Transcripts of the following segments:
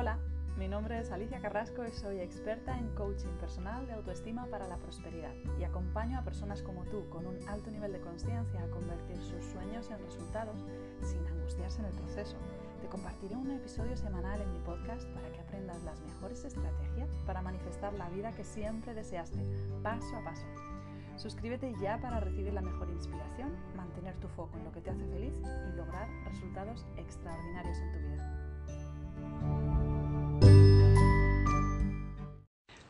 Hola, mi nombre es Alicia Carrasco y soy experta en coaching personal de autoestima para la prosperidad y acompaño a personas como tú con un alto nivel de conciencia a convertir sus sueños en resultados sin angustiarse en el proceso. Te compartiré un episodio semanal en mi podcast para que aprendas las mejores estrategias para manifestar la vida que siempre deseaste, paso a paso. Suscríbete ya para recibir la mejor inspiración, mantener tu foco en lo que te hace feliz y lograr resultados extraordinarios en tu vida.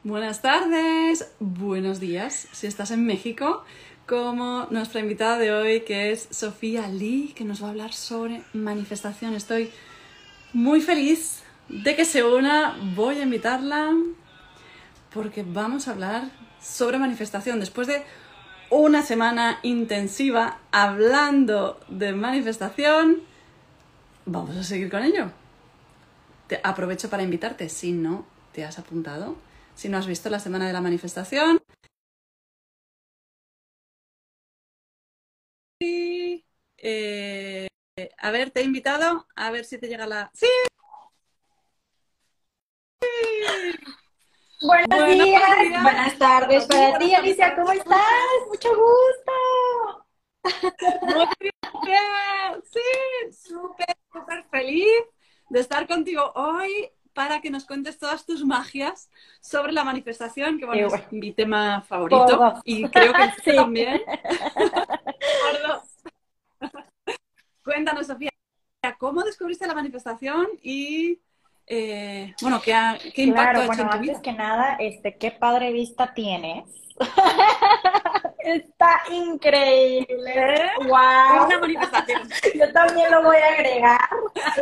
Buenas tardes, buenos días si estás en México, como nuestra invitada de hoy que es Sofía Lee, que nos va a hablar sobre manifestación. Estoy muy feliz de que se una, voy a invitarla porque vamos a hablar sobre manifestación. Después de una semana intensiva hablando de manifestación, vamos a seguir con ello. Te aprovecho para invitarte, si no te has apuntado, si no has visto la semana de la manifestación. Eh, a ver, te he invitado, a ver si te llega la... ¡Sí! Buenos, días. buenas tardes para ti, Alicia, ¿cómo estás? Mucho gusto. Muy bien, sí, súper, súper feliz de estar contigo hoy para que nos cuentes todas tus magias sobre la manifestación, que bueno, es mi tema favorito y creo que sí. también. Cuéntanos, Sofía, ¿cómo descubriste la manifestación y eh, bueno, ¿qué, qué impacto ha hecho en tu antes que nada, este, qué padre vista tienes. Está increíble. Wow. Una manifestación. Yo también lo voy a agregar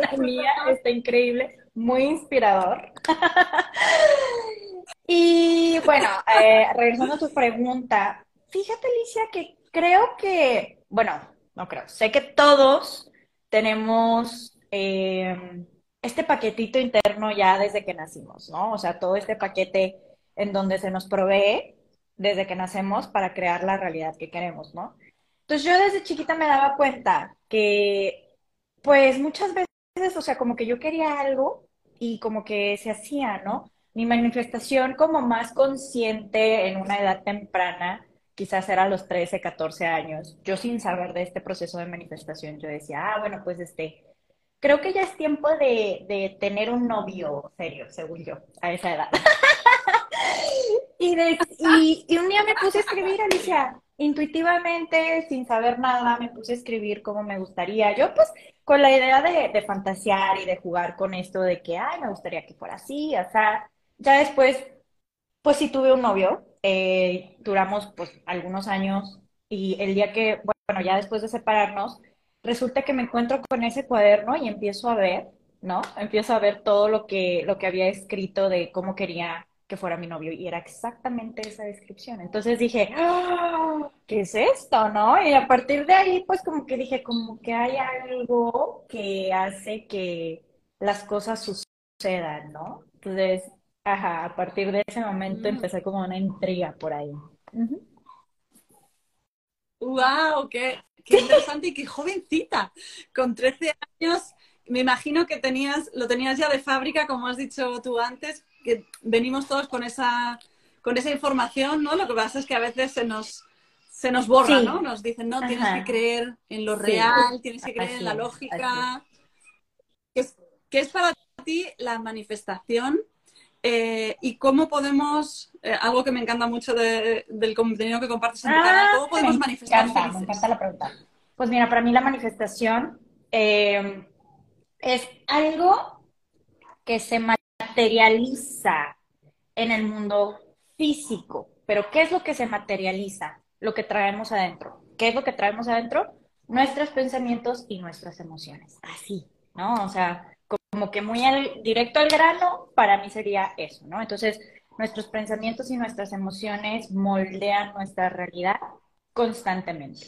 la mía. Está increíble muy inspirador. y bueno, eh, regresando a tu pregunta, fíjate Alicia que creo que, bueno, no creo, sé que todos tenemos eh, este paquetito interno ya desde que nacimos, ¿no? O sea, todo este paquete en donde se nos provee desde que nacemos para crear la realidad que queremos, ¿no? Entonces yo desde chiquita me daba cuenta que, pues muchas veces, o sea, como que yo quería algo y como que se hacía, ¿no? Mi manifestación como más consciente en una edad temprana, quizás era a los 13, 14 años, yo sin saber de este proceso de manifestación, yo decía, ah, bueno, pues este, creo que ya es tiempo de, de tener un novio serio, según yo, a esa edad. y, y, y un día me puse a escribir, Alicia, intuitivamente, sin saber nada, me puse a escribir cómo me gustaría. Yo pues con la idea de, de, fantasear y de jugar con esto de que, ay, me gustaría que fuera así, o sea, ya después, pues sí tuve un novio, eh, duramos pues algunos años y el día que, bueno, ya después de separarnos, resulta que me encuentro con ese cuaderno y empiezo a ver, ¿no? Empiezo a ver todo lo que, lo que había escrito de cómo quería que fuera mi novio y era exactamente esa descripción. Entonces dije, ¡Ah! ¿qué es esto, no? Y a partir de ahí, pues como que dije, como que hay algo que hace que las cosas sucedan, ¿no? Entonces, ajá, a partir de ese momento mm. empecé como una intriga por ahí. ¡Wow! Qué, qué interesante y qué jovencita! Con 13 años, me imagino que tenías, lo tenías ya de fábrica, como has dicho tú antes, que venimos todos con esa, con esa información, ¿no? Lo que pasa es que a veces se nos, se nos borra, ¿no? Nos dicen, no, tienes que creer en lo real, tienes que creer en la lógica. ¿Qué es, ¿Qué es, para ti la manifestación? Eh, ¿Y cómo podemos, eh, algo que me encanta mucho de, del contenido que compartes en tu canal, cómo podemos me manifestar? Encanta, me encanta la pregunta. Pues mira, para mí la manifestación eh, es algo que se materializa en el mundo físico. Pero ¿qué es lo que se materializa? Lo que traemos adentro. ¿Qué es lo que traemos adentro? Nuestros pensamientos y nuestras emociones. Así, ¿no? O sea, como que muy directo al grano, para mí sería eso, ¿no? Entonces, nuestros pensamientos y nuestras emociones moldean nuestra realidad constantemente.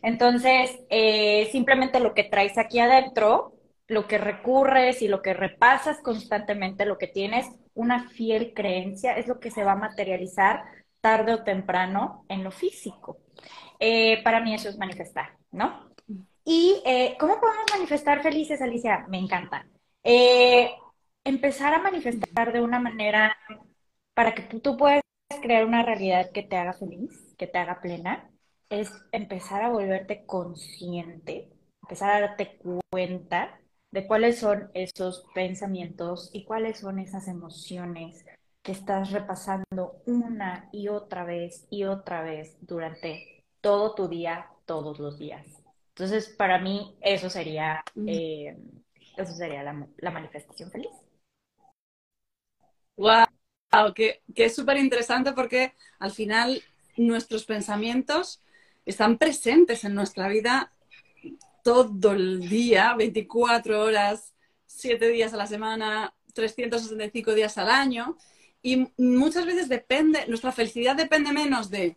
Entonces, eh, simplemente lo que traes aquí adentro lo que recurres y lo que repasas constantemente, lo que tienes una fiel creencia, es lo que se va a materializar tarde o temprano en lo físico. Eh, para mí eso es manifestar, ¿no? ¿Y eh, cómo podemos manifestar felices, Alicia? Me encanta. Eh, empezar a manifestar de una manera para que tú, puedas crear una realidad que te haga feliz, que te haga plena, es empezar a volverte consciente, empezar a darte cuenta de cuáles son esos pensamientos y cuáles son esas emociones que estás repasando una y otra vez y otra vez durante todo tu día, todos los días. Entonces, para mí, eso sería, eh, eso sería la, manifestación feliz. ¡Wow! Que, que es súper interesante porque al final nuestros pensamientos están presentes en nuestra vida todo el día, 24 horas, 7 días a la semana, 365 días al año. Y muchas veces depende, nuestra felicidad depende menos de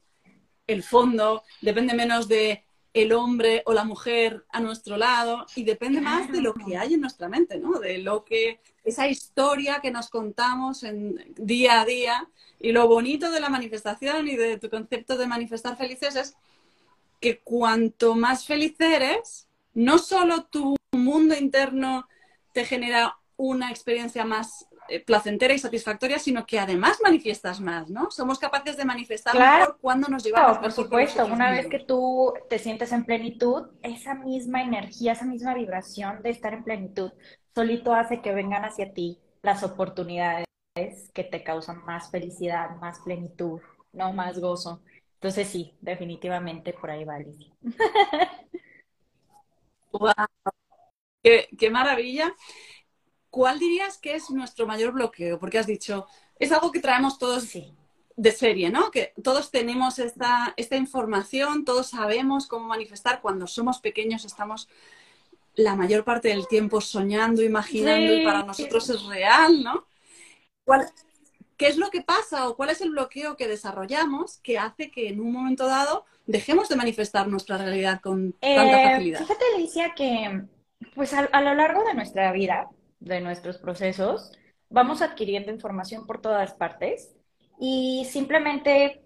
el fondo, depende menos de el hombre o la mujer a nuestro lado y depende más de lo que hay en nuestra mente, ¿no? De lo que esa historia que nos contamos en día a día y lo bonito de la manifestación y de tu concepto de manifestar felices es que cuanto más feliz eres, no solo tu mundo interno te genera una experiencia más eh, placentera y satisfactoria, sino que además manifiestas más, ¿no? Somos capaces de manifestar claro, cuando nos llevamos. por supuesto, una vez que tú te sientes en plenitud, esa misma energía, esa misma vibración de estar en plenitud, solito hace que vengan hacia ti las oportunidades que te causan más felicidad, más plenitud, no más gozo. Entonces sí, definitivamente por ahí va Alicia. wow. qué, qué maravilla. ¿cuál dirías que es nuestro mayor bloqueo? Porque has dicho, es algo que traemos todos de serie, ¿no? Que todos tenemos esta, esta información, todos sabemos cómo manifestar. Cuando somos pequeños estamos la mayor parte del tiempo soñando, imaginando y para nosotros es real, ¿no? ¿Qué es lo que pasa o cuál es el bloqueo que desarrollamos que hace que en un momento dado dejemos de manifestar nuestra realidad con tanta eh, facilidad? Fíjate, Alicia, que pues a, lo largo de nuestra vida de nuestros procesos, vamos adquiriendo información por todas partes y simplemente,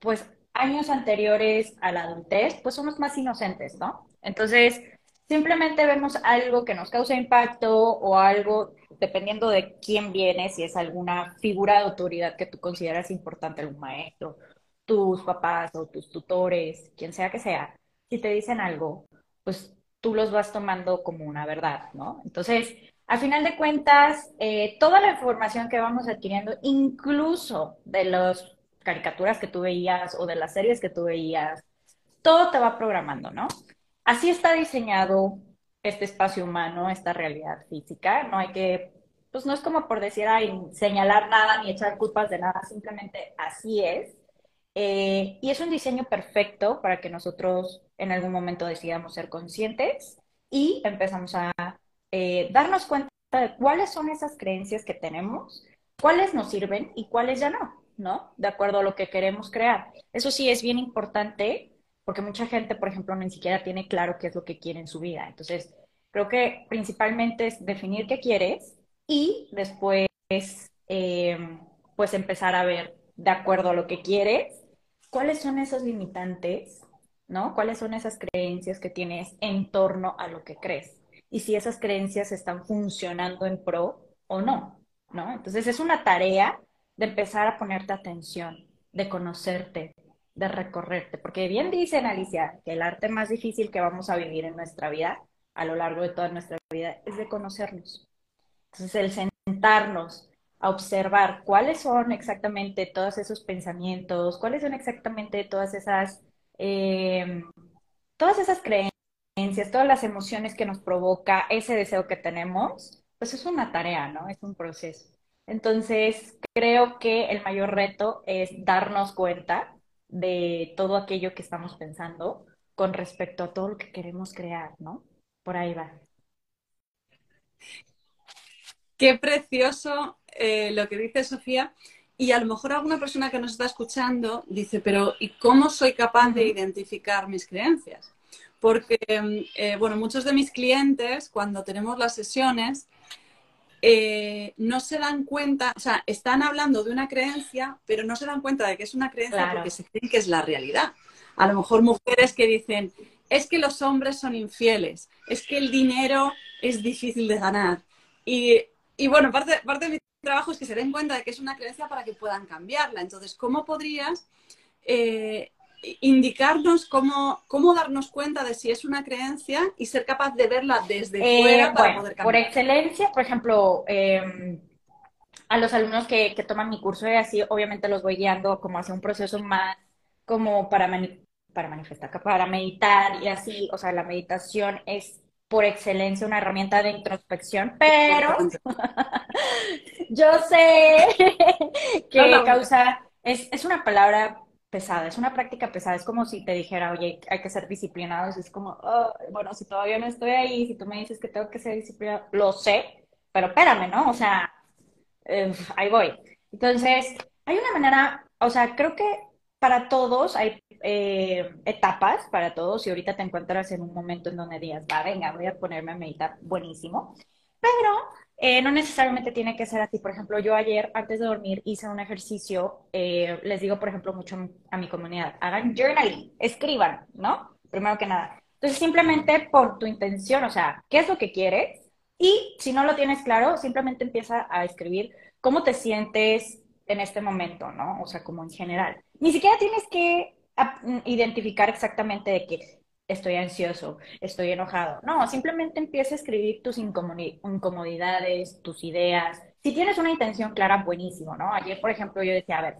pues años anteriores a la adultez, pues somos más inocentes, ¿no? Entonces, simplemente vemos algo que nos causa impacto o algo, dependiendo de quién viene, si es alguna figura de autoridad que tú consideras importante, algún maestro, tus papás o tus tutores, quien sea que sea, si te dicen algo, pues tú los vas tomando como una verdad, ¿no? Entonces, a final de cuentas, eh, toda la información que vamos adquiriendo, incluso de las caricaturas que tú veías o de las series que tú veías, todo te va programando, ¿no? Así está diseñado este espacio humano, esta realidad física. No hay que, pues no es como por decir, ay, señalar nada ni echar culpas de nada, simplemente así es. Eh, y es un diseño perfecto para que nosotros en algún momento decidamos ser conscientes y empezamos a eh, darnos cuenta de cuáles son esas creencias que tenemos, cuáles nos sirven y cuáles ya no, ¿no? De acuerdo a lo que queremos crear. Eso sí es bien importante porque mucha gente, por ejemplo, ni siquiera tiene claro qué es lo que quiere en su vida. Entonces, creo que principalmente es definir qué quieres y después, em, pues empezar a ver, de acuerdo a lo que quieres, cuáles son esos limitantes, ¿no? ¿Cuáles son esas creencias que tienes en torno a lo que crees? y si esas creencias están funcionando en pro o no, ¿no? Entonces es una tarea de empezar a ponerte atención, de conocerte, de recorrerte, porque bien dicen Alicia que el arte más difícil que vamos a vivir en nuestra vida, a lo largo de toda nuestra vida, es de conocernos. Entonces el sentarnos a observar cuáles son exactamente todos esos pensamientos, cuáles son exactamente todas esas, eh, todas esas creencias todas las emociones que nos provoca ese deseo que tenemos, pues es una tarea, ¿no? Es un proceso. Entonces, creo que el mayor reto es darnos cuenta de todo aquello que estamos pensando con respecto a todo lo que queremos crear, ¿no? Por ahí va. Qué precioso eh, lo que dice Sofía. Y a lo mejor alguna persona que nos está escuchando dice, pero ¿y cómo soy capaz de identificar mis creencias? porque, eh, bueno, muchos de mis clientes, cuando tenemos las sesiones, eh, no se dan cuenta, o sea, están hablando de una creencia, pero no se dan cuenta de que es una creencia porque se creen que es la realidad. A lo mejor mujeres que dicen, es que los hombres son infieles, es que el dinero es difícil de ganar. Y y bueno, parte, parte de mi trabajo es que se den cuenta de que es una creencia para que puedan cambiarla. Entonces, ¿cómo podrías eh, indicarnos cómo, cómo darnos cuenta de si es una creencia y ser capaz de verla desde Eh, fuera para bueno, poder por cambiarla? excelencia, por ejemplo, eh, a los alumnos que, que toman mi curso y así, obviamente los voy guiando como hacia un proceso más como para, mani- para manifestar, para meditar y así, o sea, la meditación es por excelencia una herramienta de introspección, pero yo sé que causa, es, es una palabra pesada, es una práctica pesada, es como si te dijera, oye, hay que ser disciplinados, es como, "Ah, bueno, si todavía no estoy ahí, si tú me dices que tengo que ser disciplinado, lo sé, pero espérame, ¿no? O sea, eh, ahí voy. Entonces, hay una manera, o sea, creo que para todos hay eh, etapas, para todos, y ahorita te encuentras en un momento en donde digas, va, venga, voy a ponerme a meditar, buenísimo, pero eh, no necesariamente tiene que ser así. Por ejemplo, yo ayer, antes de dormir, hice un ejercicio, eh, les digo, por ejemplo, mucho a mi comunidad, hagan journaling, escriban, ¿no? Primero que nada. Entonces, simplemente por tu intención, o sea, ¿qué es lo que quieres? Y si no lo tienes claro, simplemente empieza a escribir cómo te sientes en este momento, ¿no? O sea, como en general. Ni siquiera tienes que identificar exactamente de que estoy ansioso, estoy enojado. No, simplemente empieza a escribir tus incomodi- incomodidades, tus ideas. Si tienes una intención clara, buenísimo, ¿no? Ayer, por ejemplo, yo decía, a ver,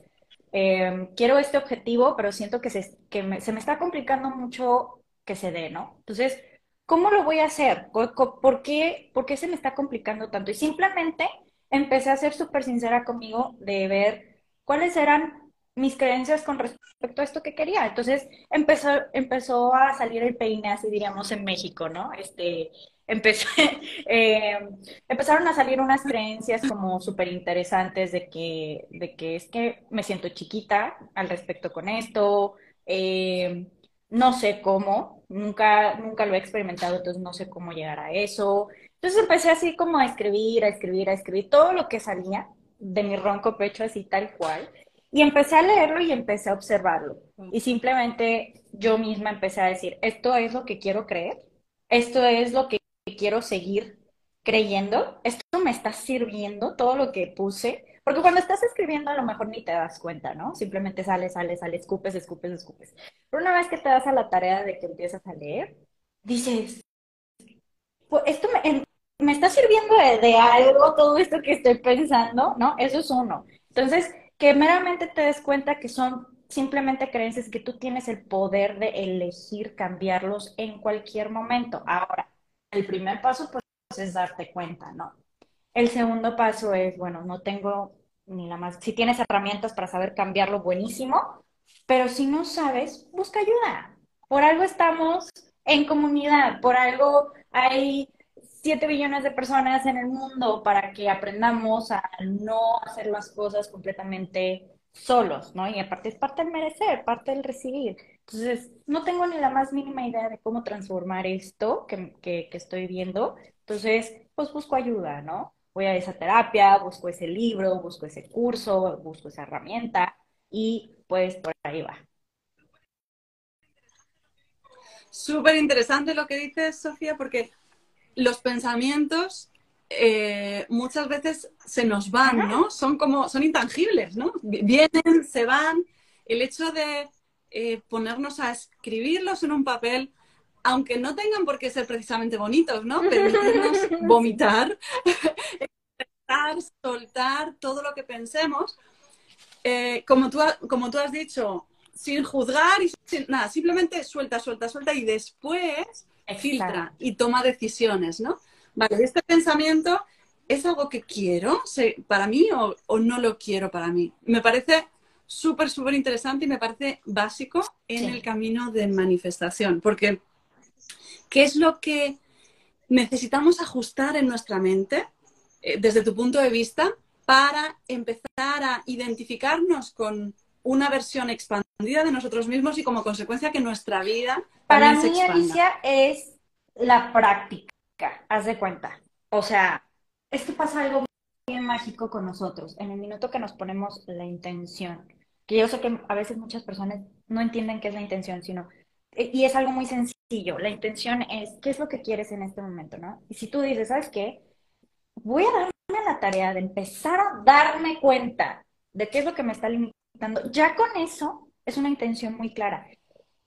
eh, quiero este objetivo, pero siento que se, que me- se me está complicando mucho que se dé, ¿no? Entonces, ¿cómo lo voy a hacer? ¿Por qué, por qué se me está complicando tanto? Y simplemente empecé a ser súper sincera conmigo de ver cuáles eran mis creencias con respecto a esto que quería. Entonces, empezó, empezó a salir el peine, así diríamos en México, ¿no? Este, empecé, eh, empezaron a salir unas creencias como súper interesantes de que, de que es que me siento chiquita al respecto con esto, eh, no sé cómo, nunca, nunca lo he experimentado, entonces no sé cómo llegar a eso. Entonces empecé así como a escribir, a escribir, a escribir todo lo que salía de mi ronco pecho, así tal cual. Y empecé a leerlo y empecé a observarlo. Y simplemente yo misma empecé a decir, esto es lo que quiero creer, esto es lo que quiero seguir creyendo, esto me está sirviendo, todo lo que puse, porque cuando estás escribiendo a lo mejor ni te das cuenta, ¿no? Simplemente sales, sales, sales, escupes, escupes, escupes. Pero una vez que te das a la tarea de que empiezas a leer, dices, pues esto me, me está sirviendo de, de algo todo esto que estoy pensando, ¿no? Eso es uno. Entonces, que meramente te des cuenta que son simplemente creencias que tú tienes el poder de elegir cambiarlos en cualquier momento. Ahora, el primer paso, pues, es darte cuenta, ¿no? El segundo paso es, bueno, no tengo ni la más, si tienes herramientas para saber cambiarlo, buenísimo, pero si no sabes, busca ayuda. Por algo estamos en comunidad, por algo hay 7 billones de personas en el mundo para que aprendamos a no hacer las cosas completamente solos, ¿no? Y aparte es parte del merecer, parte del recibir. Entonces, no tengo ni la más mínima idea de cómo transformar esto que, que, que estoy viendo. Entonces, pues busco ayuda, ¿no? Voy a esa terapia, busco ese libro, busco ese curso, busco esa herramienta y pues por ahí va. Súper interesante lo que dices, Sofía, porque los pensamientos eh, muchas veces se nos van, ¿no? Son como, son intangibles, ¿no? Vienen, se van. El hecho de eh, ponernos a escribirlos en un papel, aunque no tengan por qué ser precisamente bonitos, ¿no? Permitirnos vomitar, expresar, soltar todo lo que pensemos. Eh, como, tú, como tú has dicho, sin juzgar y sin nada, simplemente suelta, suelta, suelta y después filtra y toma decisiones, ¿no? Vale, este pensamiento es algo que quiero para mí o, o no lo quiero para mí. Me parece súper, súper interesante y me parece básico en Sí. el camino de manifestación, porque ¿qué es lo que necesitamos ajustar en nuestra mente eh, desde tu punto de vista para empezar a identificarnos con una versión expandida de nosotros mismos y como consecuencia que nuestra vida Para se mí? Alicia, es la práctica, haz de cuenta. O sea, es que pasa algo bien mágico con nosotros. En el minuto que nos ponemos la intención, que yo sé que a veces muchas personas no entienden qué es la intención, sino, e, y es algo muy sencillo. La intención es, ¿qué es lo que quieres en este momento, no? Y si tú dices, ¿sabes qué? Voy a darme la tarea de empezar a darme cuenta de qué es lo que me está limitando, ya con eso es una intención muy clara.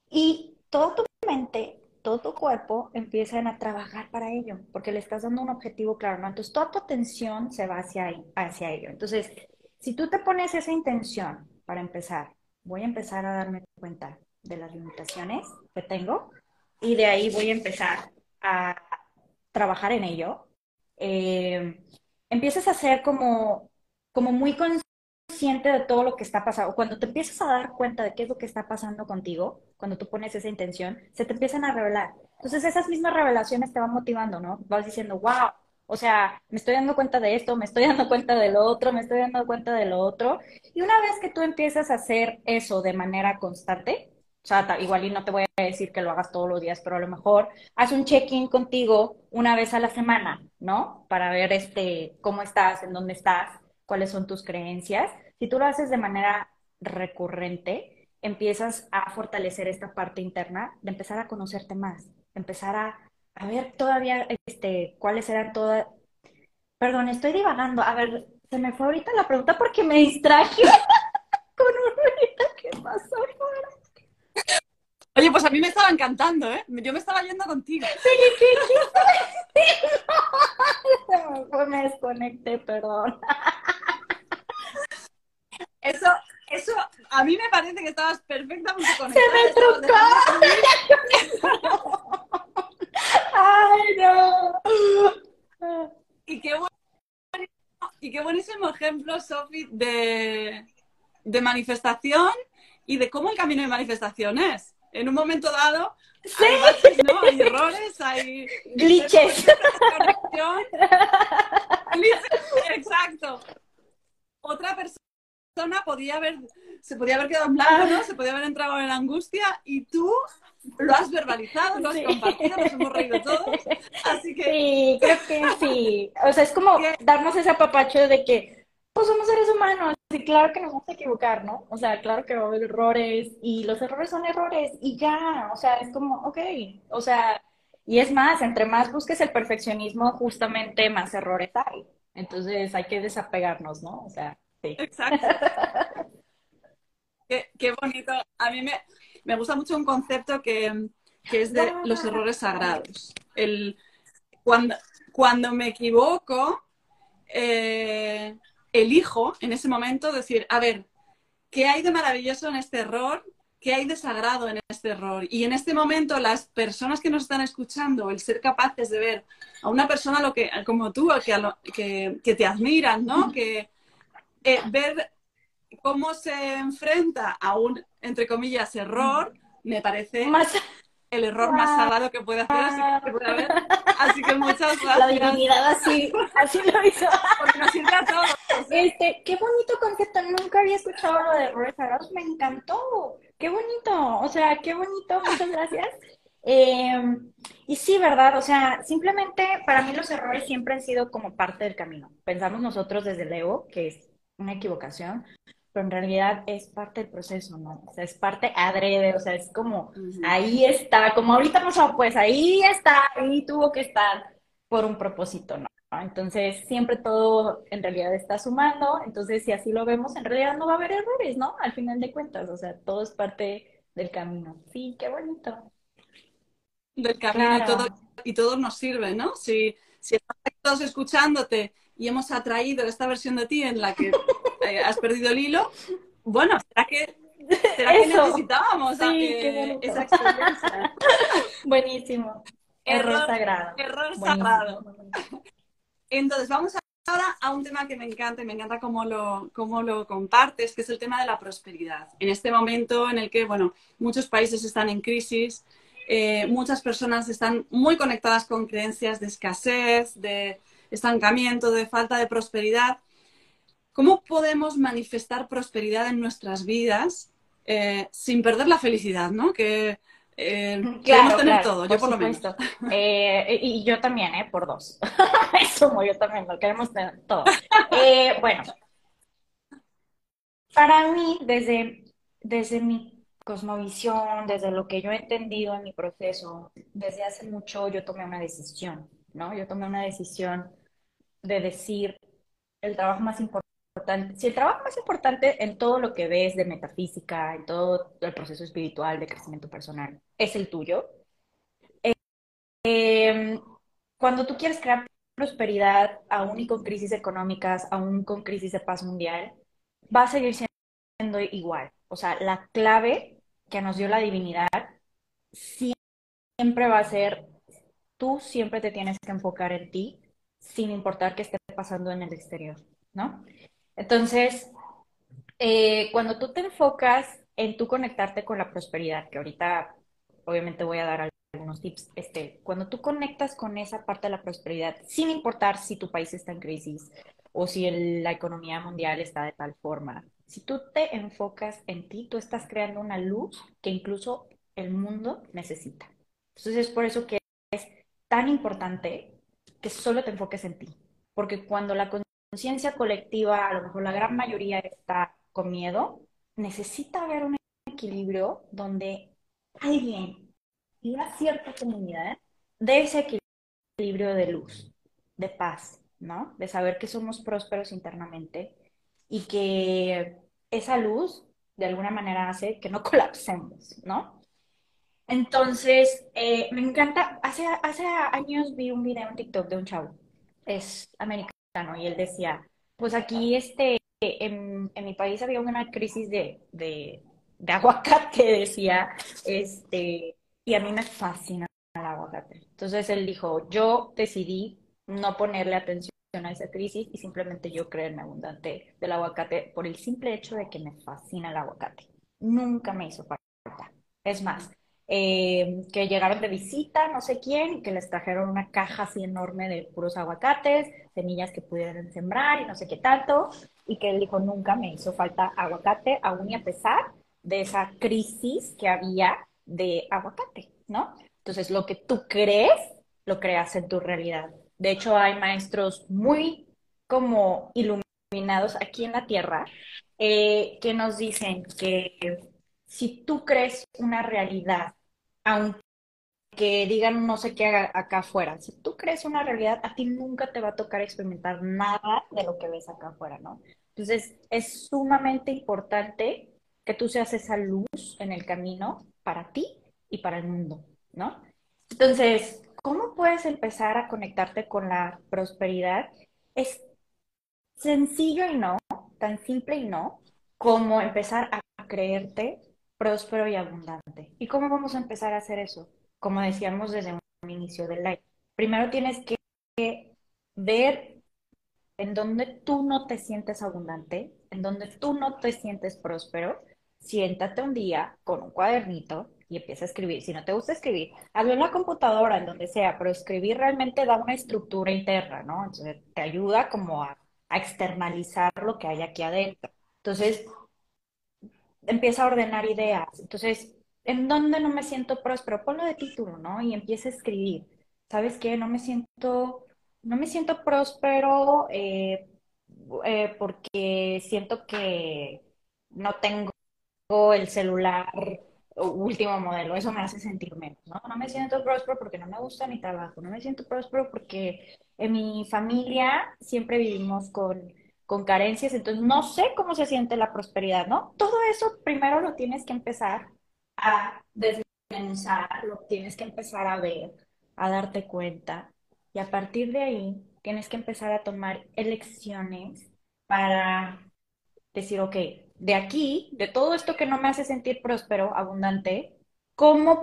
Y toda tu mente, todo tu cuerpo empiezan a trabajar para ello, porque le estás dando un objetivo claro, ¿no? Entonces toda tu atención se va hacia, hacia ello. Entonces, si tú te pones esa intención para empezar, voy a empezar a darme cuenta de las limitaciones que tengo y de ahí voy a empezar a trabajar en ello. Eh, empiezas a ser como, como muy consciente de todo lo que está pasando. Cuando te empiezas a dar cuenta de qué es lo que está pasando contigo, cuando tú pones esa intención, se te empiezan a revelar. Entonces esas mismas revelaciones te van motivando, ¿no? Vas diciendo, wow, o sea, me estoy dando cuenta de esto, me estoy dando cuenta de lo otro, me estoy dando cuenta de lo otro. Y una vez que tú empiezas a hacer eso de manera constante, o sea, igual y no te voy a decir que lo hagas todos los días, pero a lo mejor haz un check-in contigo una vez a la semana, ¿no? Para ver este, cómo estás, en dónde estás, cuáles son tus creencias. Si tú lo haces de manera recurrente, empiezas a fortalecer esta parte interna de empezar a conocerte más, empezar a, a ver todavía este, cuáles eran todas... Perdón, estoy divagando. A ver, se me fue ahorita la pregunta porque me distraje con un ¿Qué pasó? Oye, pues a mí me estaba encantando, ¿eh? Yo me estaba yendo contigo. Sí, ¿qué, qué? me desconecté, perdón. Eso, eso, a mí me parece que estabas perfectamente conectada. ¡Se me trucó! ¡Ay, no! Y qué, y qué buenísimo ejemplo, Sofi, de, de manifestación y de cómo el camino de manifestación es en un momento dado hay, ¿no? hay errores, hay glitches. Exacto. Otra persona podía haber, se podía haber quedado en blanco, ¿no? Se podía haber entrado en la angustia y tú lo has verbalizado, lo has compartido, nos hemos reído todos. Así que. Sí, creo que sí. O sea, es como darnos ese apapacho de que pues somos seres humanos y claro que nos vamos a equivocar, ¿no? O sea, claro que va a haber errores y los errores son errores y ya, o sea, es como, ok, o sea, y es más, entre más busques el perfeccionismo, justamente más errores hay. Entonces hay que desapegarnos, ¿no? O sea, sí. Exacto. qué, bonito. A mí me, me, gusta mucho un concepto que, que es de los errores sagrados. El, cuando, cuando me equivoco, eh, elijo en ese momento decir, a ver, ¿qué hay de maravilloso en este error? ¿Qué hay de sagrado en este error? Y en este momento las personas que nos están escuchando, el ser capaces de ver a una persona lo que, como tú, que, que, te admiran, ¿no? Que eh, ver cómo se enfrenta a un, entre comillas, error, me parece el error más sagrado que puede hacer, así que, muchas gracias. La divinidad así, así lo hizo. Porque nos sirve a todos. Este, qué bonito concepto, nunca había escuchado lo de sagrados, me encantó. Qué bonito, o sea, qué bonito, muchas gracias. Em, y sí, ¿verdad? O sea, simplemente para mí los errores siempre han sido como parte del camino. Pensamos nosotros desde el ego que es una equivocación, pero en realidad es parte del proceso, ¿no? O sea, es parte adrede, o sea, es como, ahí está, como ahorita pasó, pues ahí está, ahí tuvo que estar por un propósito, ¿no? Entonces, siempre todo en realidad está sumando, entonces si así lo vemos, en realidad no va a haber errores, ¿no? Al final de cuentas, o sea, todo es parte del camino. Sí, qué bonito. Del camino y, todo, y todo nos sirve, ¿no? Si, si estamos todos escuchándote y hemos atraído esta versión de ti en la que eh, has perdido el hilo, bueno, ¿será que, será que necesitábamos esa experiencia? Buenísimo. Error, sagrado. Error sagrado. Entonces, vamos ahora a un tema que me encanta y me encanta cómo lo, cómo lo compartes, que es el tema de la prosperidad. En este momento en el que, bueno, muchos países están en crisis, eh, muchas personas están muy conectadas con creencias de escasez, de estancamiento, de falta de prosperidad. ¿Cómo podemos manifestar prosperidad en nuestras vidas eh, sin perder la felicidad, ¿no? Que eh, queremos tener todo, yo por lo menos. Eh, y yo también, ¿eh? Por dos. Eso, yo también, lo queremos tener todo. bueno, para mí, desde, desde mi cosmovisión, desde lo que yo he entendido en mi proceso, desde hace mucho yo tomé una decisión, ¿no? Yo tomé una decisión de decir, el trabajo más importante, si el trabajo más importante en todo lo que ves de metafísica, en todo el proceso espiritual de crecimiento personal, es el tuyo, eh, cuando tú quieres crear prosperidad, aún y con crisis económicas, aún con crisis de paz mundial, va a seguir siendo igual. O sea, la clave que nos dio la divinidad siempre va a ser, tú siempre te tienes que enfocar en ti, sin importar qué esté pasando en el exterior, ¿no? Entonces, eh, cuando tú te enfocas en tú conectarte con la prosperidad, que ahorita obviamente voy a dar algunos tips, este, cuando tú conectas con esa parte de la prosperidad, sin importar si tu país está en crisis o si la economía mundial está de tal forma, si tú te enfocas en ti, tú estás creando una luz que incluso el mundo necesita. Entonces es por eso que es tan importante que solo te enfoques en ti, porque cuando la conciencia colectiva, a lo mejor la gran mayoría está con miedo, necesita haber un equilibrio donde alguien y una cierta comunidad de ese equilibrio de luz, de paz, ¿no? De saber que somos prósperos internamente y que esa luz de alguna manera hace que no colapsemos, ¿no? Entonces, eh, me encanta, hace, años vi un video en TikTok de un chavo, es americano, y él decía, pues aquí este, en, en mi país había una crisis de, aguacate, decía, este, y a mí me fascina el aguacate. Entonces él dijo, yo decidí no ponerle atención a esa crisis y simplemente yo creerme abundante del aguacate por el simple hecho de que me fascina el aguacate. Nunca me hizo falta. Es más, eh, que llegaron de visita, no sé quién, y que les trajeron una caja así enorme de puros aguacates, semillas que pudieran sembrar y no sé qué tanto, y que él dijo, nunca me hizo falta aguacate, aún y a pesar de esa crisis que había de aguacate, ¿no? Entonces, lo que tú crees, lo creas en tu realidad. De hecho, hay maestros muy como iluminados aquí en la Tierra eh, que nos dicen que si tú crees una realidad, aunque digan no sé qué acá afuera, si tú crees una realidad, a ti nunca te va a tocar experimentar nada de lo que ves acá afuera, ¿no? Entonces, es sumamente importante que tú seas esa luz en el camino para ti y para el mundo, ¿no? Entonces, ¿cómo puedes empezar a conectarte con la prosperidad? Es sencillo y no, tan simple y no, como empezar a creerte próspero y abundante. ¿Y cómo vamos a empezar a hacer eso? Como decíamos desde un inicio del live. Primero tienes que ver en donde tú no te sientes abundante, en donde tú no te sientes próspero, siéntate un día con un cuadernito y empieza a escribir. Si no te gusta escribir, hazlo en la computadora, en donde sea, pero escribir realmente da una estructura interna, ¿no? Entonces te ayuda como a, externalizar lo que hay aquí adentro. Entonces, empieza a ordenar ideas. Entonces, ¿en dónde no me siento próspero? Ponlo de título, ¿no? Y empieza a escribir. ¿Sabes qué? No me siento, no me siento próspero eh, eh, porque siento que no tengo el celular último modelo, eso me hace sentir menos, ¿no? No me siento próspero porque no me gusta mi trabajo, no me siento próspero porque en mi familia siempre vivimos con, con carencias, entonces no sé cómo se siente la prosperidad, ¿no? Todo eso primero lo tienes que empezar a desmenuzar, lo tienes que empezar a ver, a darte cuenta, y a partir de ahí tienes que empezar a tomar elecciones para decir, ok, de aquí, de todo esto que no me hace sentir próspero, abundante, ¿cómo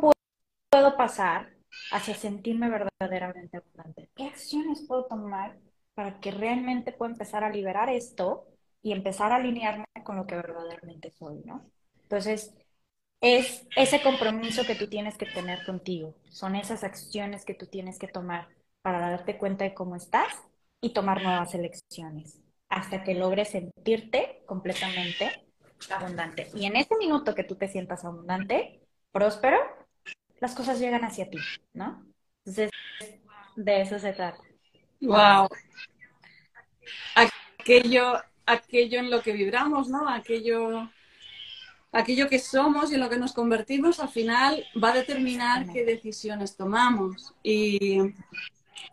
puedo pasar hacia sentirme verdaderamente abundante? ¿Qué acciones puedo tomar para que realmente pueda empezar a liberar esto y empezar a alinearme con lo que verdaderamente soy, ¿no? Entonces, es ese compromiso que tú tienes que tener contigo, son esas acciones que tú tienes que tomar para darte cuenta de cómo estás y tomar nuevas elecciones hasta que logres sentirte completamente abundante. Y en ese minuto que tú te sientas abundante, próspero, las cosas llegan hacia ti, ¿no? Entonces, de eso se trata. Wow. Aquello, aquello en lo que vibramos, ¿no? Aquello, aquello que somos y en lo que nos convertimos, al final va a determinar qué decisiones tomamos. Y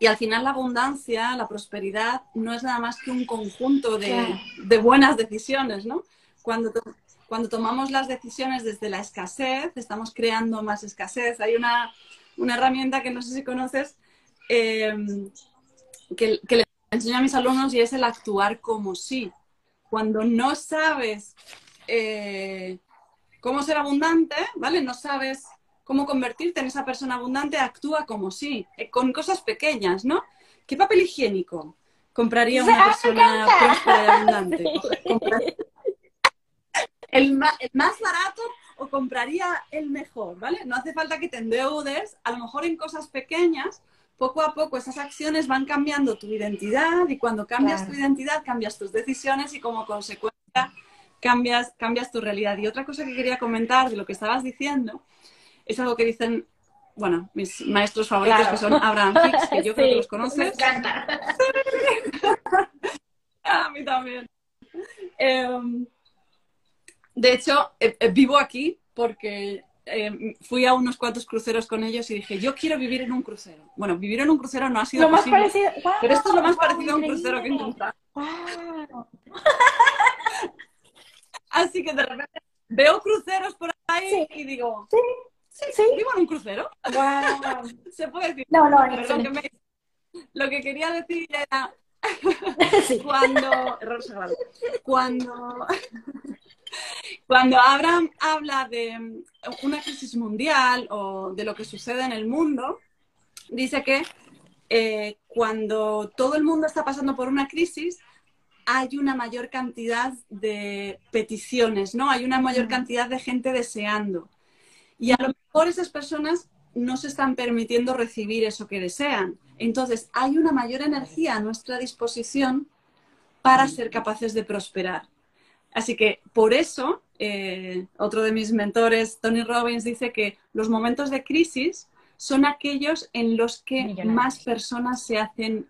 Y al final la abundancia, la prosperidad, no es nada más que un conjunto de, de buenas decisiones, ¿no? Cuando, cuando tomamos las decisiones desde la escasez, estamos creando más escasez. Hay una, una herramienta que no sé si conoces, eh, que, que, le enseño a mis alumnos y es el actuar como sí. Cuando no sabes eh, cómo ser abundante, ¿vale? No sabes cómo convertirte en esa persona abundante, actúa como sí, eh, con cosas pequeñas, ¿no? ¿Qué papel higiénico compraría una persona próspera y abundante? El, el más barato o compraría el mejor, ¿vale? No hace falta que te endeudes, a lo mejor en cosas pequeñas, poco a poco esas acciones van cambiando tu identidad y cuando cambias claro. tu identidad cambias tus decisiones y como consecuencia cambias, cambias tu realidad. Y otra cosa que quería comentar de lo que estabas diciendo es algo que dicen, bueno, mis maestros favoritos claro. que son Abraham Hicks, que yo sí, creo que los conoces. Me encanta. a mí también. Eh, de hecho, eh, eh, vivo aquí porque eh, fui a unos cuantos cruceros con ellos y dije, yo quiero vivir en un crucero. Bueno, vivir en un crucero no ha sido lo posible, más parecido, wow, pero esto es lo más wow, parecido a un crucero que he encontrado. Wow. Así que de repente veo cruceros por ahí Sí. y digo, Sí, sí, sí. vivo en un crucero. Se puede decir. No, no, Perdón, que excelente. me- Lo que quería decir era Sí. cuando cuando cuando Abraham habla de una crisis mundial o de lo que sucede en el mundo dice que eh, cuando todo el mundo está pasando por una crisis hay una mayor cantidad de peticiones, ¿no? Hay una mayor cantidad de gente deseando. Y a lo mejor esas personas no se están permitiendo recibir eso que desean. Entonces, hay una mayor energía a nuestra disposición para ser capaces de prosperar. Así que por eso, eh, otro de mis mentores, Tony Robbins, dice que los momentos de crisis son aquellos en los que más personas se hacen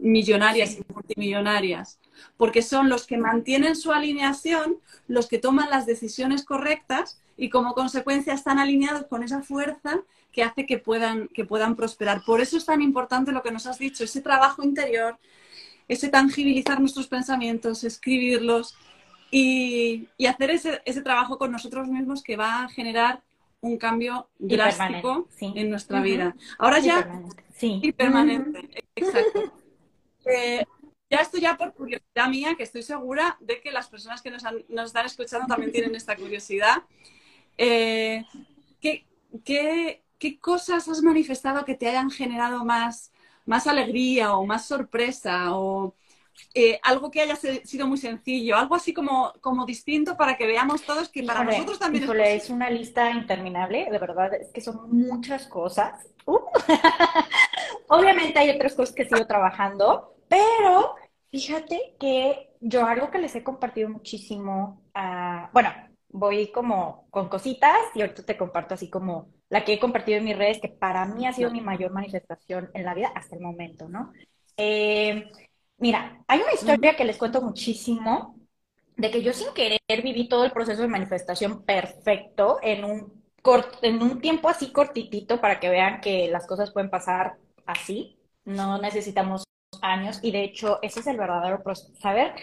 millonarias Sí. y multimillonarias, porque son los que mantienen su alineación, los que toman las decisiones correctas y como consecuencia están alineados con esa fuerza que hace que puedan, que puedan prosperar. Por eso es tan importante lo que nos has dicho, ese trabajo interior, ese tangibilizar nuestros pensamientos, escribirlos y, y hacer ese, ese trabajo con nosotros mismos que va a generar un cambio Y drástico sí. en nuestra vida. Ahora ya permanente. Sí. y permanente, exacto. Eh, ya esto ya por curiosidad mía, que estoy segura de que las personas que nos, han- nos están escuchando también tienen esta curiosidad. Eh, ¿qué, qué, qué cosas has manifestado que te hayan generado más, más alegría o más sorpresa o eh, algo que haya sido muy sencillo, algo así como, como distinto para que veamos todos que para Híjole, nosotros también es híjole, posible? es una lista interminable, de verdad, es que son muchas cosas. Uh. Obviamente hay otras cosas que sigo trabajando, pero fíjate que yo algo que les he compartido muchísimo, ah, bueno, voy como con cositas y ahorita te comparto así como la que he compartido en mis redes, que para mí ha sido mi mayor manifestación en la vida hasta el momento, ¿no? Eh, mira, hay una historia que les cuento muchísimo de que yo sin querer viví todo el proceso de manifestación perfecto en un, cort- en un tiempo así cortitito para que vean que las cosas pueden pasar así. No necesitamos años y de hecho ese es el verdadero proceso. Saber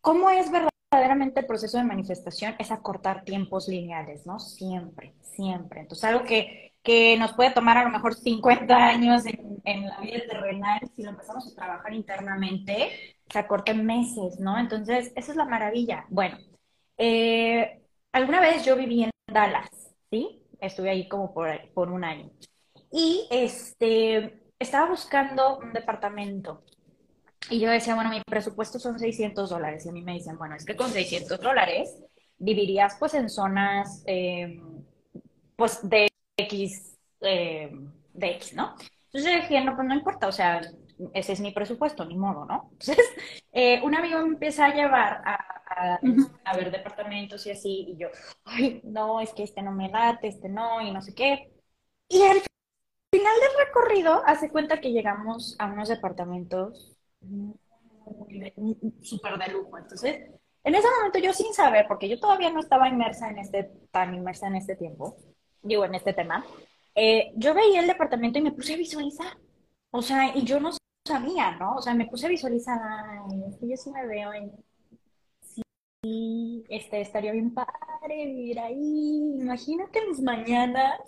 cómo es verdaderamente el proceso de manifestación es acortar tiempos lineales, ¿no? Siempre, siempre. Entonces algo que, que nos puede tomar a lo mejor 50 años en, en la vida terrenal, si lo empezamos a trabajar internamente, se acorta en meses, ¿no? Entonces, esa es la maravilla. Bueno, eh, alguna vez yo viví en Dallas, ¿sí? Estuve ahí como por, por un año. Y este, estaba buscando un departamento. Y yo decía, bueno, mi presupuesto son 600 dólares. Y a mí me dicen, bueno, es que con 600 dólares vivirías pues en zonas eh, pues de X, eh, de X, ¿no? Entonces yo dije, no, pues no importa, o sea, ese es mi presupuesto, ni modo, ¿no? Entonces, eh, un amigo me empieza a llevar a, a, a ver departamentos y así, y yo, ay, no, es que este no me late, este no, y no sé qué. Y al final del recorrido, hace cuenta que llegamos a unos departamentos súper de lujo. Entonces, en ese momento yo sin saber, porque yo todavía no estaba inmersa en este, tan inmersa en este tiempo, digo, en este tema, eh, yo veía el departamento y me puse a visualizar. O sea, y yo no sabía, ¿no? O sea, me puse a visualizar, ay, yo sí me veo en Sí, este, estaría bien padre vivir ahí. Imagínate mis mañanas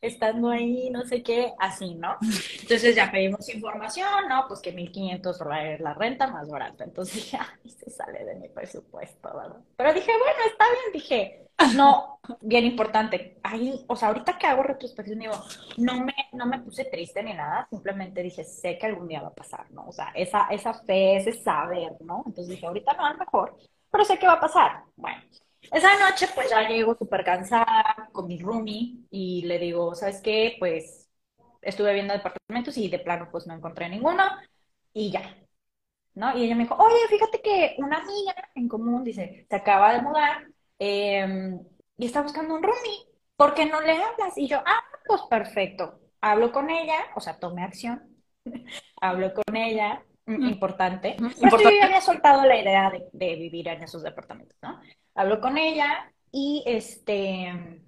estando ahí, no sé qué, así, ¿no? Entonces ya pedimos información, ¿no? Pues que 1.500 dólares la renta más barata. Entonces ya se sale de mi presupuesto, ¿verdad? Pero dije, bueno, está bien, dije, no, bien importante. Ahí, o sea, ahorita que hago retrospección, digo, no me, no me puse triste ni nada, simplemente dije, sé que algún día va a pasar, ¿no? O sea, esa, esa fe, ese saber, ¿no? Entonces dije, ahorita no, a lo mejor pero sé qué va a pasar. Bueno, esa noche pues ya llego súper cansada con mi roomie y le digo, ¿sabes qué? Pues estuve viendo departamentos y de plano pues no encontré ninguno y ya, ¿no? Y ella me dijo, oye, fíjate que una amiga en común, dice, se acaba de mudar em, y está buscando un roomie, ¿por qué no le hablas? Y yo, ah, pues perfecto, hablo con ella, o sea, tomé acción, hablo con ella importante. Pues yo ya había soltado la idea de, vivir en esos departamentos, ¿no? Hablo con ella y este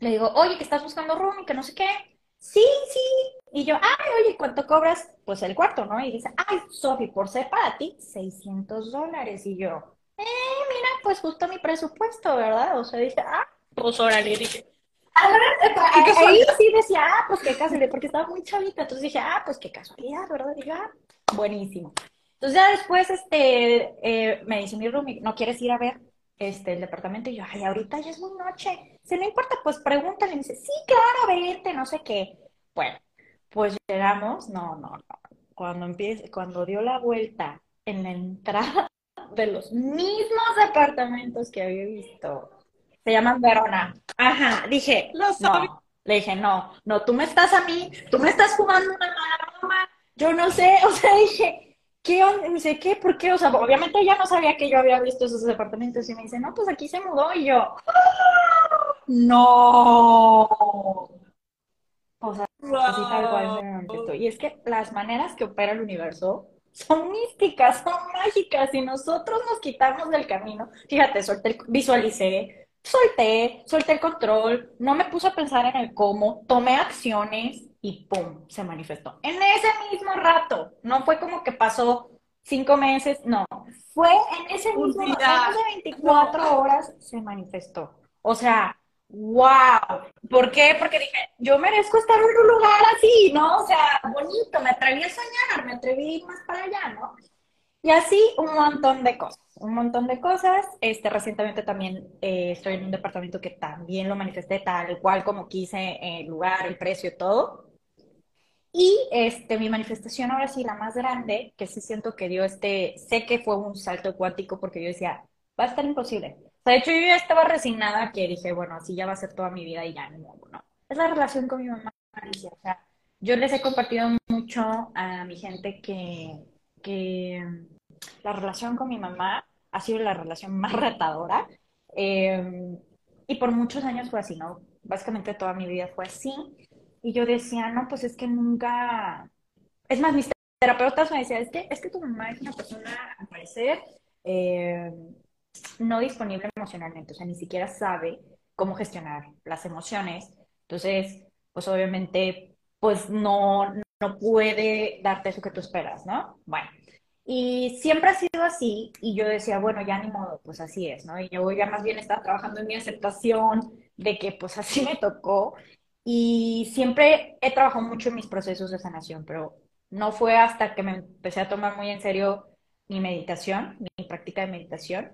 le digo, oye, que estás buscando room y que no sé qué. Sí, sí. Y yo, ay, oye, ¿cuánto cobras? Pues el cuarto, ¿no? Y dice, ay, Sofi, por ser para ti, 600 dólares. Y yo, eh, mira, pues justo mi presupuesto, ¿verdad? O sea, dice, ah, pues órale, dije. ahí sí decía, ah, pues qué casualidad, porque estaba muy chavita. Entonces dije, ah, pues qué casualidad, ¿verdad? Y yo, ah, buenísimo. Entonces ya después este, eh, me dice mi roomie, ¿no quieres ir a ver este, el departamento? Y yo, ay, ahorita ya es muy noche. Si no importa, pues pregúntale. Y me dice, sí, claro, vete, no sé qué. Bueno, pues llegamos, no, no, no. Cuando, empieza, cuando dio la vuelta en la entrada de los mismos departamentos que había visto, se llaman Verona. Ajá, dije, no, le dije, no, no, tú me estás a mí, tú me estás jugando una mala broma, yo no sé, o sea, dije, ¿qué onda? Me dice, ¿qué? ¿Por qué? O sea, obviamente ella no sabía que yo había visto esos departamentos y me dice, no, pues aquí se mudó y yo, no. O sea, así tal cual Y es que las maneras que opera el universo son místicas, son mágicas y nosotros nos quitamos del camino. Fíjate, visualicé, solté, solté el control, no me puse a pensar en el cómo, tomé acciones y ¡pum! se manifestó. En ese mismo rato, no fue como que pasó cinco meses, no, fue en ese mismo rato, de 24 horas se manifestó. O sea, wow. ¿Por qué? Porque dije, yo merezco estar en un lugar así, ¿no? O sea, bonito, me atreví a soñar, me atreví a ir más para allá, ¿no? Y así un montón de cosas, un montón de cosas. Este, recientemente también eh, estoy en un departamento que también lo manifesté tal cual como quise, el lugar, el precio, todo. Y este, mi manifestación ahora sí, la más grande, que sí siento que dio este, sé que fue un salto cuántico porque yo decía, va a estar imposible. O sea, de hecho yo ya estaba resignada que dije, bueno, así ya va a ser toda mi vida y ya no, no. Es la relación con mi mamá, Alicia. O sea, yo les he compartido mucho a mi gente que, que la relación con mi mamá ha sido la relación más retadora. Eh, y por muchos años fue así, ¿no? Básicamente toda mi vida fue así. Y yo decía, no, pues es que nunca... Es más, mis terapeutas me decían, es que, es que tu mamá es una persona, al parecer, eh, no disponible emocionalmente, o sea, ni siquiera sabe cómo gestionar las emociones. Entonces, pues obviamente, pues no, no puede darte eso que tú esperas, ¿no? Bueno, y siempre ha sido así, y yo decía, bueno, ya ni modo, pues así es, ¿no? Y yo ya más bien estaba trabajando en mi aceptación de que pues así me tocó, y siempre he trabajado mucho en mis procesos de sanación, pero no fue hasta que me empecé a tomar muy en serio mi meditación, mi práctica de meditación,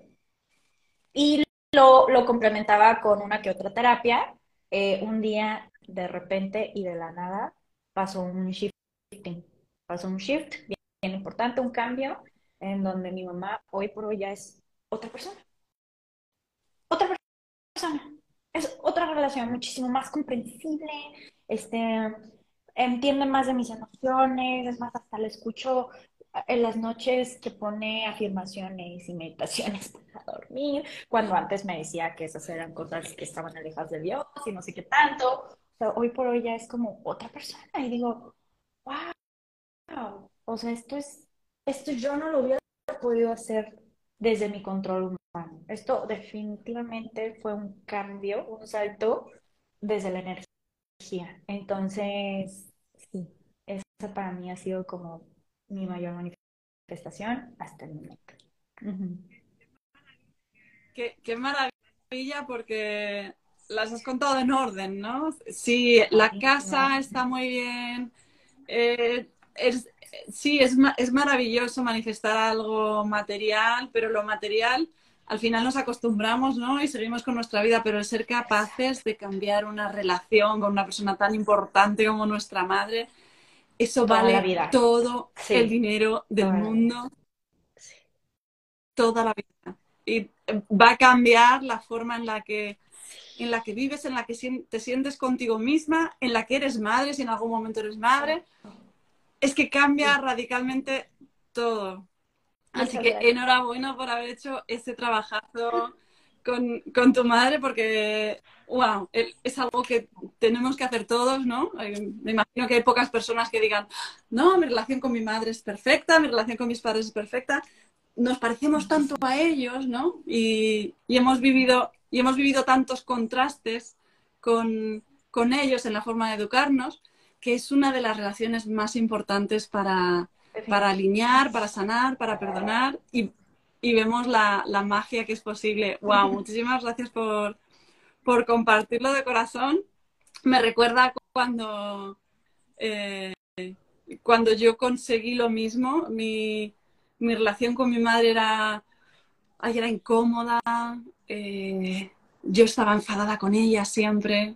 y lo, lo complementaba con una que otra terapia. Eh, un día, de repente y de la nada, pasó un shifting, pasó un shift bien importante, un cambio en donde mi mamá hoy por hoy ya es otra persona. Otra persona. Es otra relación muchísimo más comprensible, este, entiende más de mis emociones, es más, hasta le escucho en las noches que pone afirmaciones y meditaciones para dormir, cuando antes me decía que esas eran cosas que estaban alejadas de Dios y no sé qué tanto. Hoy por hoy ya es como otra persona y digo, wow, o sea, esto es, esto yo no lo hubiera podido hacer desde mi control humano. Esto definitivamente fue un cambio, un salto desde la energía. Entonces, sí, es para mí ha sido como mi mayor manifestación hasta el momento. qué, maravilla porque las has contado en orden, ¿no? Sí, la casa está muy bien. Eh, sí, es, es maravilloso manifestar algo material, pero lo material al final nos acostumbramos, ¿no? Y seguimos con nuestra vida, pero el ser capaces de cambiar una relación con una persona tan importante como nuestra madre, eso vale todo el dinero del mundo. Toda la vida. Y va a cambiar la forma en la que en la que vives, en la que te sientes contigo misma, en la que eres madre, si en algún momento eres madre. Es que cambia radicalmente todo. Así que enhorabuena por haber hecho ese trabajazo con, con, tu madre, porque, wow, es algo que tenemos que hacer todos, ¿no? Me imagino que hay pocas personas que digan, no, mi relación con mi madre es perfecta, mi relación con mis padres es perfecta. Nos parecemos tanto a ellos, ¿no? Y, y hemos, vivido, y hemos vivido tantos contrastes con, con ellos en la forma de educarnos, que es una de las relaciones más importantes para, para alinear, para sanar, para perdonar y, vemos la, magia que es posible. ¡Wow! Muchísimas gracias por, compartirlo de corazón. Me recuerda cuando, eh, cuando yo conseguí lo mismo. Mi, relación con mi madre era, era incómoda. Eh, yo estaba enfadada con ella siempre.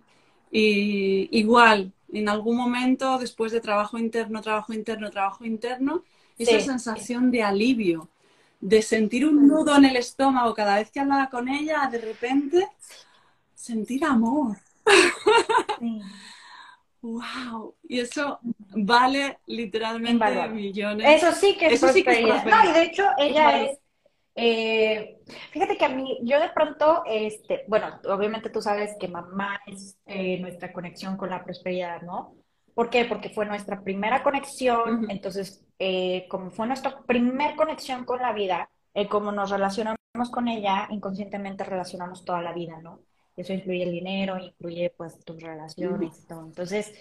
Y igual, en algún momento, después de trabajo interno, trabajo interno, trabajo interno, esa sensación de alivio, de sentir un nudo en el estómago cada vez que hablaba con ella, de repente sentir amor. ¡Wow! Y eso vale literalmente millones. Eso sí que es eso sí que No, y de hecho ella es eh, fíjate que a mí, yo de pronto, este, bueno, obviamente tú sabes que mamá es eh, nuestra conexión con la prosperidad, ¿no? ¿Por qué? Porque fue nuestra primera conexión, entonces, eh, como fue nuestra primera conexión con la vida, como nos relacionamos con ella, inconscientemente relacionamos toda la vida, ¿no? Eso incluye el dinero, incluye pues tus relaciones y todo. Entonces,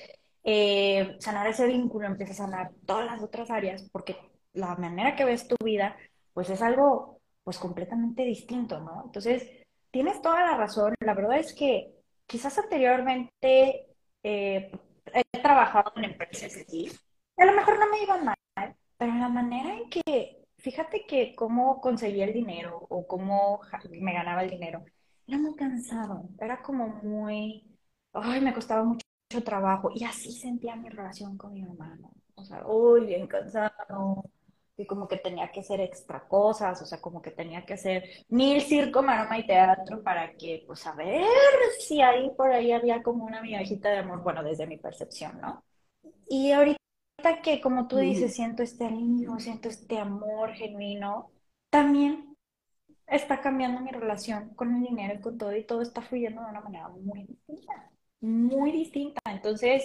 sanar ese vínculo empieza a sanar todas las otras áreas, porque la manera que ves tu vida, pues es algo pues completamente distinto, ¿no? Entonces, tienes toda la razón. La verdad es que quizás anteriormente eh, he trabajado en empresas así, a lo mejor no me iban mal, pero la manera en que, fíjate que cómo conseguía el dinero o cómo me ganaba el dinero, era muy cansado, era como muy, ay, me costaba mucho, trabajo y así sentía mi relación con mi hermano. O sea, uy, bien cansado, y como que tenía que hacer extra cosas, o sea, como que tenía que hacer mil circo, maroma y teatro para que, pues, a ver si ahí por ahí había como una migajita de amor, bueno, desde mi percepción, ¿no? Y ahorita que, como tú dices, siento este alivio, siento este amor genuino, también está cambiando mi relación con el dinero y con todo, y todo está fluyendo de una manera muy distinta, muy distinta. Entonces,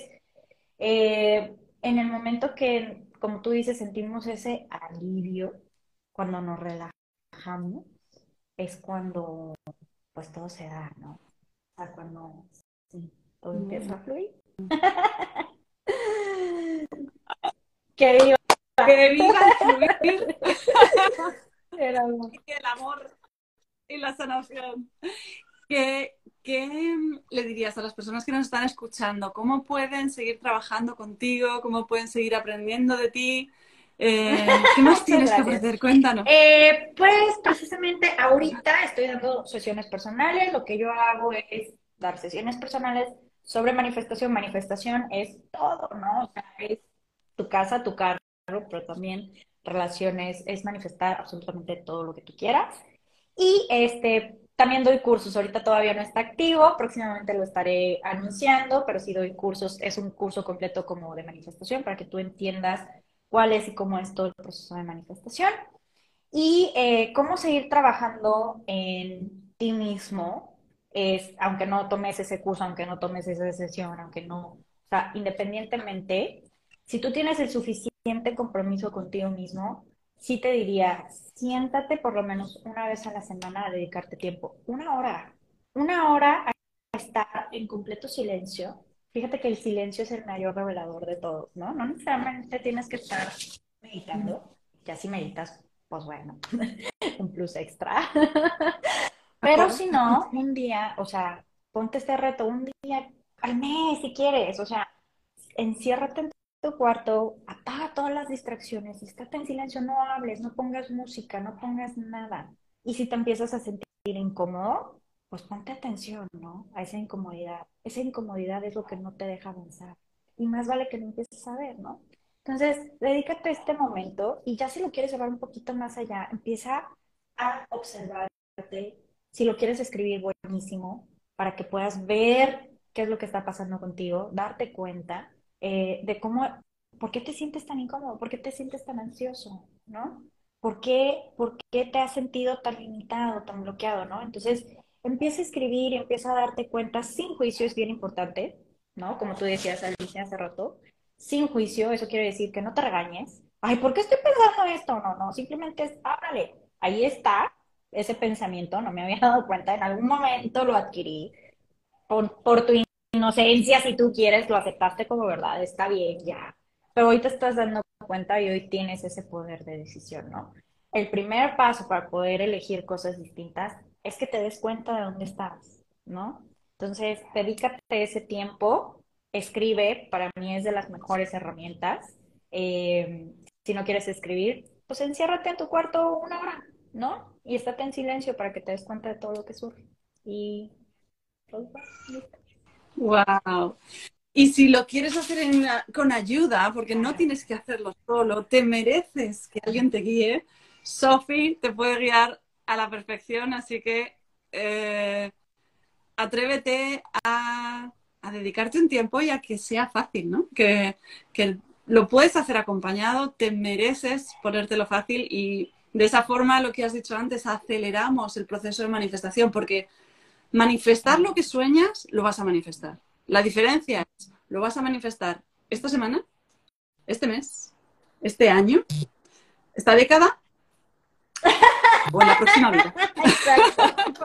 eh, en el momento que como tú dices, sentimos ese alivio cuando nos relajamos, es cuando pues todo se da, ¿no? O sea, cuando todo empieza a fluir. que viva, que viva el fluir. el amor y la sanación. ¿Qué, ¿Qué le dirías a las personas que nos están escuchando? ¿Cómo pueden seguir trabajando contigo? ¿Cómo pueden seguir aprendiendo de ti? Eh, ¿Qué más tienes que ofrecer? Cuéntanos. Eh, pues precisamente ahorita estoy dando sesiones personales. Lo que yo hago es dar sesiones personales sobre manifestación. Manifestación es todo, ¿no? O sea, es tu casa, tu carro, pero también relaciones, es manifestar absolutamente todo lo que tú quieras. Y este, también doy cursos, ahorita todavía no está activo, próximamente lo estaré anunciando, pero sí doy cursos, es un curso completo como de manifestación para que tú entiendas cuál es y cómo es todo el proceso de manifestación. Y eh, cómo seguir trabajando en ti mismo, es, aunque no tomes ese curso, aunque no tomes esa sesión, aunque no, o sea, independientemente, si tú tienes el suficiente compromiso contigo mismo, sí te diría, siéntate por lo menos una vez a la semana a dedicarte tiempo, una hora, una hora a estar en completo silencio. fíjate que el silencio es el mayor revelador de todos, ¿no? No necesariamente tienes que estar meditando, ya si meditas, pues bueno, un plus extra. Pero si no, un día, o sea, ponte este reto, un día al mes si quieres, o sea, enciérrate en tu cuarto, apaga todas las distracciones, estate en silencio, no hables, no pongas música, no pongas nada. Y si te empiezas a sentir incómodo, pues ponte atención, ¿no? A esa incomodidad. Esa incomodidad es lo que no te deja avanzar. Y más vale que no empieces a ver, ¿no? Entonces, dedícate a este momento y ya si lo quieres llevar un poquito más allá, empieza a observarte. Si lo quieres escribir, buenísimo, para que puedas ver qué es lo que está pasando contigo, darte cuenta eh, de cómo, por qué te sientes tan incómodo, por qué te sientes tan ansioso, ¿no? ¿Por qué, ¿Por qué te has sentido tan limitado, tan bloqueado, ¿no? Entonces, empieza a escribir, empieza a darte cuenta sin juicio, es bien importante, ¿no? Como tú decías, Alicia, hace rato, sin juicio, eso quiere decir que no te regañes. Ay, ¿por qué estoy pensando esto? No, no, simplemente es, háblale, ahí está ese pensamiento, no me había dado cuenta, en algún momento lo adquirí por, por tu inocencia, si tú quieres, lo aceptaste como verdad, está bien, ya. Pero hoy te estás dando cuenta y hoy tienes ese poder de decisión, ¿no? El primer paso para poder elegir cosas distintas es que te des cuenta de dónde estás, ¿no? Entonces, dedícate ese tiempo, escribe, para mí es de las mejores herramientas. Eh, si no quieres escribir, pues enciérrate en tu cuarto una hora, ¿no? Y estate en silencio para que te des cuenta de todo lo que surge. Y Wow. Y si lo quieres hacer con ayuda, porque no tienes que hacerlo solo, te mereces que alguien te guíe. Sophie te puede guiar a la perfección, así que eh, atrévete a, dedicarte un tiempo y a que sea fácil, ¿no? Que, que lo puedes hacer acompañado, te mereces ponértelo fácil y de esa forma, lo que has dicho antes, aceleramos el proceso de manifestación, porque manifestar lo que sueñas, lo vas a manifestar. La diferencia es, lo vas a manifestar esta semana, este mes, este año, esta década o en la próxima vida. Exacto.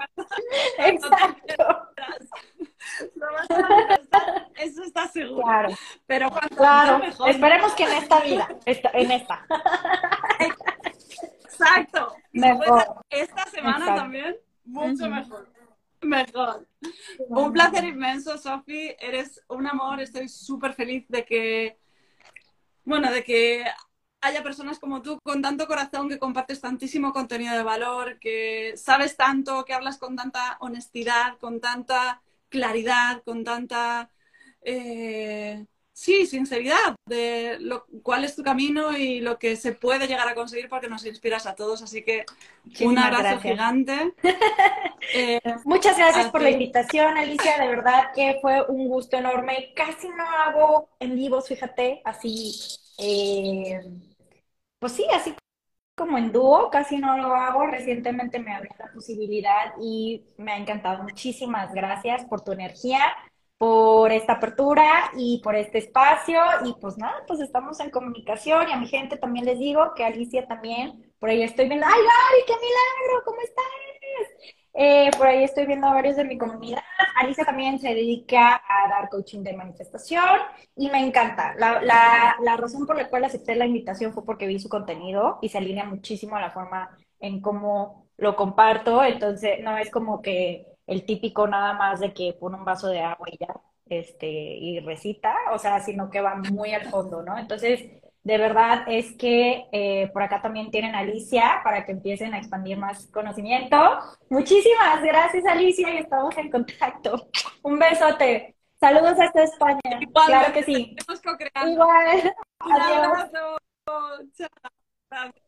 Exacto. Eso está seguro. Claro. Pero claro. Esperemos que en esta vida, en esta. Exacto. Mejor. Esta semana también, mucho mejor. Mejor. Un placer inmenso, Sofi. Eres un amor. Estoy súper feliz de que, bueno, de que haya personas como tú con tanto corazón que compartes tantísimo contenido de valor, que sabes tanto, que hablas con tanta honestidad, con tanta claridad, con tanta eh, sí, sinceridad de lo, cuál es tu camino y lo que se puede llegar a conseguir porque nos inspiras a todos. Así que un abrazo gigante. Eh, Muchas gracias por la invitación, Alicia. De verdad que fue un gusto enorme. Casi no hago en vivos, fíjate, así, eh, pues sí, así como en dúo, casi no lo hago. Recientemente me abrió la posibilidad y me ha encantado. Muchísimas gracias por tu energía por esta apertura y por este espacio. Y pues nada, pues estamos en comunicación y a mi gente también les digo que Alicia también, por ahí estoy viendo, ¡ay, Gaby, qué milagro! ¿Cómo estás? Eh, por ahí estoy viendo a varios de mi comunidad. Alicia también se dedica a dar coaching de manifestación y me encanta. La, la, la razón por la cual acepté la invitación fue porque vi su contenido y se alinea muchísimo a la forma en cómo lo comparto. Entonces, no es como que el típico nada más de que pone un vaso de agua y ya, este, y recita, o sea, sino que va muy al fondo, ¿no? Entonces, de verdad es que eh, por acá también tienen a Alicia para que empiecen a expandir más conocimiento. Muchísimas gracias, Alicia, y estamos en contacto. Un besote. Saludos hasta España. claro que sí. Igual. Adiós. Chao.